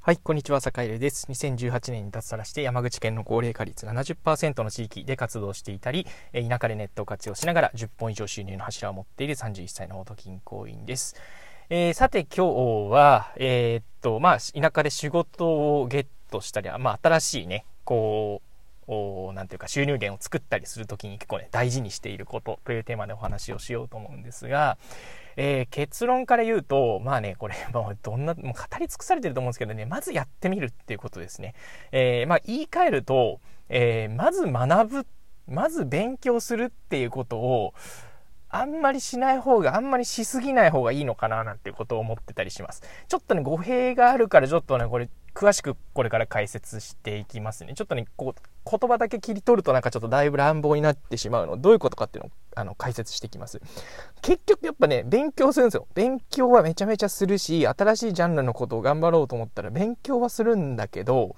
はい、こんにちは、坂井です。2018年に脱サラして山口県の高齢化率70%の地域で活動していたり、田舎でネットを活用しながら10本以上収入の柱を持っている31歳の元銀行員です。えー、さて今日は、えー、っと、まあ、田舎で仕事をゲットしたり、まあ、新しいね、こう、なんていうか収入源を作ったりするときに結構ね大事にしていることというテーマでお話をしようと思うんですが、えー、結論から言うとまあねこれもうどんなもう語り尽くされてると思うんですけどねまずやってみるっていうことですね、えー、まあ言い換えると、えー、まず学ぶまず勉強するっていうことをあんまりしない方が、あんまりしすぎない方がいいのかななんてことを思ってたりします。ちょっとね、語弊があるからちょっとね、これ、詳しくこれから解説していきますね。ちょっとね、こう、言葉だけ切り取るとなんかちょっとだいぶ乱暴になってしまうの。どういうことかっていうのを、あの、解説していきます。結局やっぱね、勉強するんですよ。勉強はめちゃめちゃするし、新しいジャンルのことを頑張ろうと思ったら勉強はするんだけど、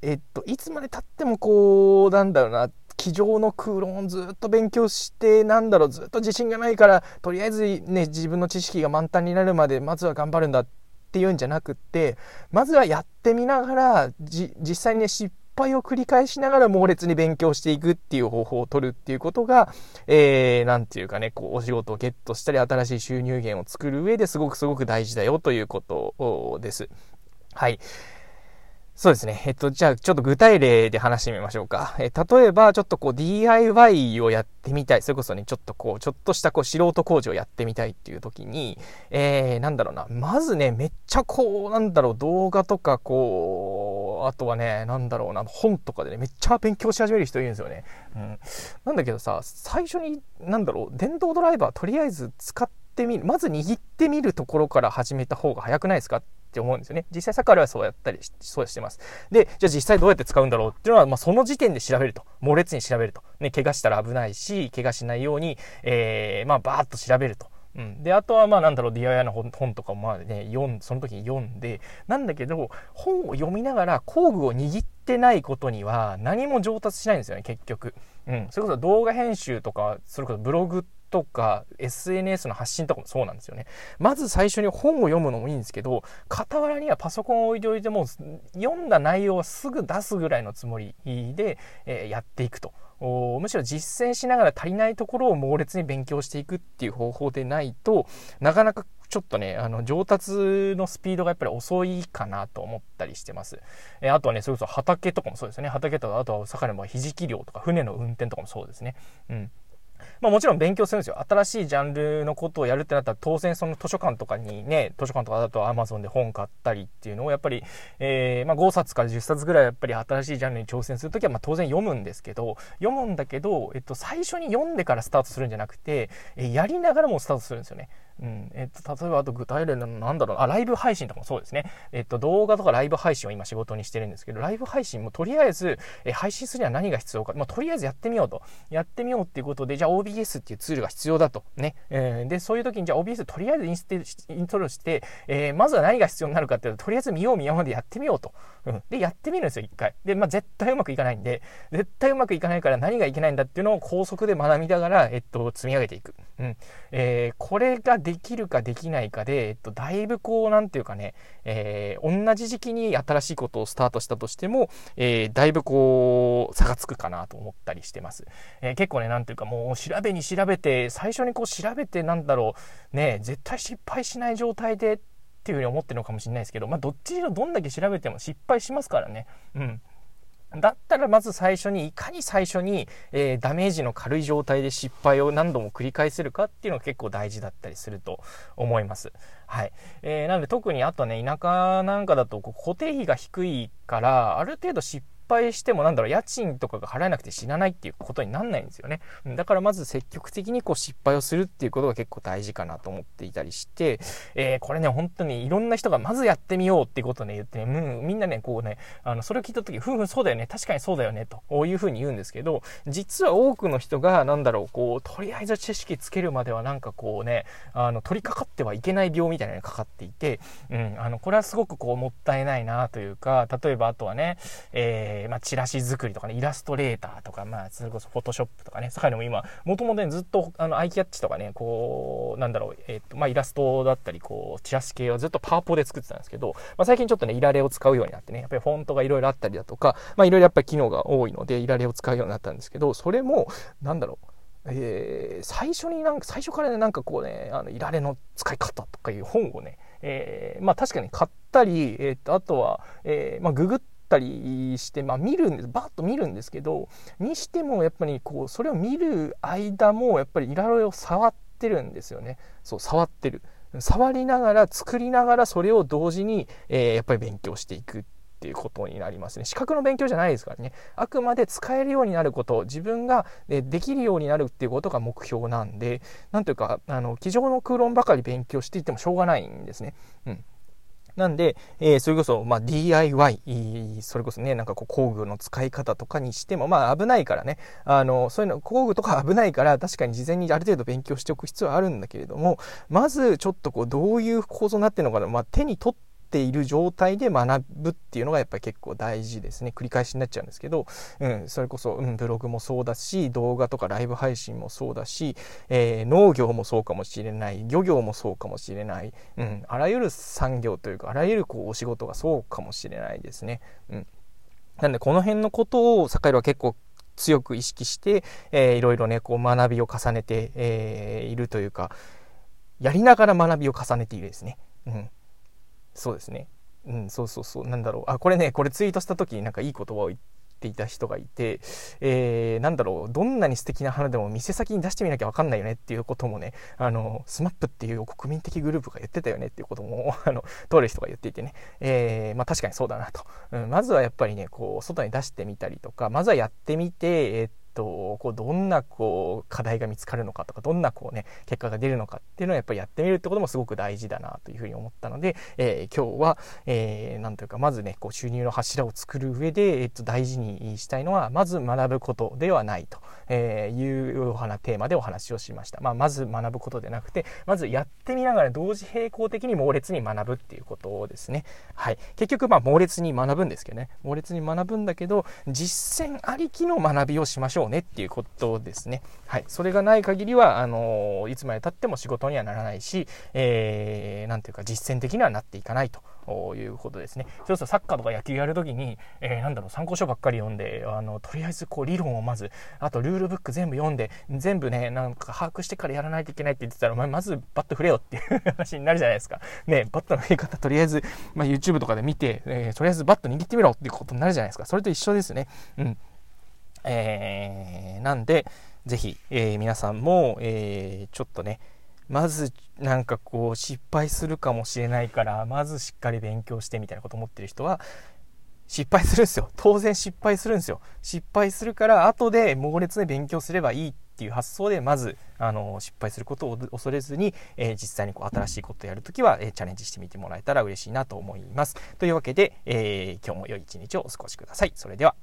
えっと、いつまで経ってもこう、なんだろうな、机上の空論をずっと勉強してなんだろうずっと自信がないからとりあえずね自分の知識が満タンになるまでまずは頑張るんだっていうんじゃなくってまずはやってみながら実際にね失敗を繰り返しながら猛烈に勉強していくっていう方法を取るっていうことが、えー、ていうかね、こう、お仕事をゲットしたり、新しい収入源を作る上ですごくすごく大事だよということです。はい。そうですね。えっと、じゃあ、ちょっと具体例で話してみましょうか。え例えば、ちょっとこう、DIY をやってみたい。それこそね、ちょっとこう、ちょっとしたこう、素人工事をやってみたいっていう時に、えー、なんだろうな。まずね、めっちゃこう、なんだろう、動画とか、こう、あとはね、なんだろうな、本とかでね、めっちゃ勉強し始める人いるんですよね。うん。なんだけどさ、最初に、なんだろう、電動ドライバーとりあえず使ってみる、まず握ってみるところから始めた方が早くないですか？っって思うんですよね。実際サッカーではそうやったりし、そうしてます。で、じゃあ実際どうやって使うんだろうっていうのは、まあ、その時点で調べると。猛烈に調べると。ね、怪我したら危ないし、怪我しないように、えー、まあ、バーッと調べると。うん、であとはまあなんだろう DIY の本とかもまあね読その時に読んでなんだけど本を読みながら工具を握ってないことには何も上達しないんですよね結局、うん、それこそ動画編集とかそれこそブログとか SNS の発信とかもそうなんですよね。まず最初に本を読むのもいいんですけど、傍らにはパソコンを置いておいても、読んだ内容はすぐ出すぐらいのつもりで、え、やっていくと。むしろ実践しながら足りないところを猛烈に勉強していくっていう方法でないとなかなかちょっとねあの上達のスピードがやっぱり遅いかなと思ったりしてます、えあとはねそれこそ畑とかもそうですよね畑とかあとは魚のひじき漁とか船の運転とかもそうですねうんまあ、もちろん勉強するんですよ。新しいジャンルのことをやるってなったら、当然その図書館とかにね、図書館とかだと Amazon で本買ったりっていうのをやっぱり、えー、まあ、5冊から10冊ぐらいやっぱり新しいジャンルに挑戦するときはま当然読むんですけど、読むんだけど、えっと、最初に読んでからスタートするんじゃなくて、えやりながらもスタートするんですよね。うん。えっと、例えばあと具体例のなんだろうあライブ配信とかもそうですね、えっと、動画とかライブ配信を今仕事にしてるんですけどライブ配信もとりあえず、え配信するには何が必要か、まあ、とりあえずやってみようと。やってみようっていうことでじゃあ OBS っていうツールが必要だと。ね、えー、でそういう時にじゃあ OBS とりあえずインステインストロして、えー、まずは何が必要になるかっていうととりあえず見よう見ようまでやってみようと、うん、でやってみるんですよ一回。で、まあ、絶対うまくいかないんで絶対うまくいかないから何がいけないんだっていうのを高速で学びながら、えっと、積み上げていく、うんえー、これができるかできないかで、えっと、だいぶこう、なんていうかね、えー、同じ時期に新しいことをスタートしたとしても、えー、だいぶこう、差がつくかなと思ったりしてます。え、結構ね、なんていうかもう調べに調べて、最初にこう調べて、なんだろう、ね、絶対失敗しない状態でっていうふうに思ってるのかもしれないですけど、まあ、どっちにしろどんだけ調べても失敗しますからね。うん。だったらまず最初にいかに最初に、えー、ダメージの軽い状態で失敗を何度も繰り返せるかっていうのが結構大事だったりすると思います。はい。えー、なので特にあとね、田舎なんかだと固定費が低いから、ある程度失敗敗してもなんだろう、家賃とかが払えなくて死なないっていうことになんないんですよね。だからまず積極的にこう失敗をするっていうことが結構大事かなと思っていたりして、えー、これね、本当にいろんな人がまずやってみようっていうことをね、言ってね、うん、みんなね、こうね、あの、それを聞いた時、ふんふんそうだよね、確かにそうだよね、と、いうふうに言うんですけど、実は多くの人が、なんだろう、こう、とりあえず知識つけるまではなんかこうね、あの、取り掛かってはいけない病みたいなのにかかっていて、うん、あの、これはすごくこう、もったいないなというか、例えばあとはね、えーえー、まあ、チラシ作りとかね、イラストレーターとか、まあ、それこそフォトショップとかね、そういのも今、もともとね、ずっと、あの、アイキャッチとかね、こう、なんだろう、えっ、と、まあ、イラストだったり、こう、チラシ系はずっとパワポで作ってたんですけど、まあ、最近ちょっとね、いられを使うようになってね、やっぱりフォントがいろいろあったりだとか、まあ、いろいろやっぱり機能が多いので、いられを使うようになったんですけど、それも、なんだろう、えー、最初になんか、最初からね、なんかこうね、あの、いられの使い方とかいう本をね、えー、まあ確かに買ったり、えっ、と、あとは、えー、まあググったりして、まあ見るんです、バッと見るんですけど、にしてもやっぱりこう、それを見る間も、やっぱりいられを触ってるんですよね。そう、触ってる。触りながら、作りながら、それを同時に、えー、やっぱり勉強していくっていうことになりますね。資格の勉強じゃないですからね。あくまで使えるようになること、自分ができるようになるっていうことが目標なんで、なんというか、あの、机上の空論ばかり勉強していってもしょうがないんですね。うん。なんで、えー、それこそ、まあ、DIY、それこそね、なんかこう工具の使い方とかにしても、まあ危ないからね、あの、そういうの、工具とか危ないから、確かに事前にある程度勉強しておく必要はあるんだけれども、まずちょっとこう、どういう構造になってるのかな、まあ手に取ってている状態で学ぶっていうのがやっぱり結構大事ですね。繰り返しになっちゃうんですけど、うん、それこそ、うん、ブログもそうだし動画とかライブ配信もそうだし、えー、農業もそうかもしれない漁業もそうかもしれない、うん、あらゆる産業というかあらゆるこうお仕事がそうかもしれないですね。うん、なんでこの辺のことを坂井は結構強く意識して、えー、いろいろねこう学びを重ねて、えー、いるというかやりながら学びを重ねているですね。うん。そうですね。うん、そうそうそう。なんだろう。あ、これね、これツイートした時になんかいい言葉を言っていた人がいて、えー、なんだろう。どんなに素敵な花でも店先に出してみなきゃわかんないよねっていうこともね、あの、スマップっていう国民的グループが言ってたよねっていうことも、あの、通る人が言っていてね、えー、まあ確かにそうだなと。うん、まずはやっぱりね、こう、外に出してみたりとか、まずはやってみて、えーと、こうどんなこう課題が見つかるのかとかどんなこう、ね、結果が出るのかっていうのをやっぱりやってみるってこともすごく大事だなというふうに思ったので、えー、今日は、えー、なんというかまずねこう収入の柱を作る上で、えー、と大事にしたいのはまず学ぶことではないと、え、いうお花テーマでお話をしました、まあ、まず学ぶことでなくてまずやってみながら同時並行的に猛烈に学ぶっていうことですね、はい、結局まあ猛烈に学ぶんですけどね。猛烈に学ぶんだけど実践ありきの学びをしましょう。ねっていうことですね。はい。それがない限りは、あのいつまでたっても仕事にはならないし、えー、なんていうか実践的にはなっていかないと。いうことですね。そうするとサッカーとか野球やるときに、えー、なんだろう、参考書ばっかり読んで、あの、とりあえずこう理論をまず、あとルールブック全部読んで、全部ね、なんか把握してからやらないといけないって言ってたら、お前まずバット振れよっていう 話になるじゃないですか。ね、バットの振り方とりあえず、まあ、YouTube とかで見て、えー、とりあえずバット握ってみろっていうことになるじゃないですか。それと一緒ですね。うん。えー、なんで、ぜひ、えー、皆さんも、えー、ちょっとね、まずなんかこう失敗するかもしれないからまずしっかり勉強してみたいなこと思ってる人は失敗するんですよ。当然失敗するんですよ。失敗するから後で猛烈に勉強すればいいっていう発想でまずあの失敗することを恐れずに、えー、実際にこう新しいことをやるときは、えー、チャレンジしてみてもらえたら嬉しいなと思います。というわけで、えー、今日も良い一日をお過ごしください。それでは。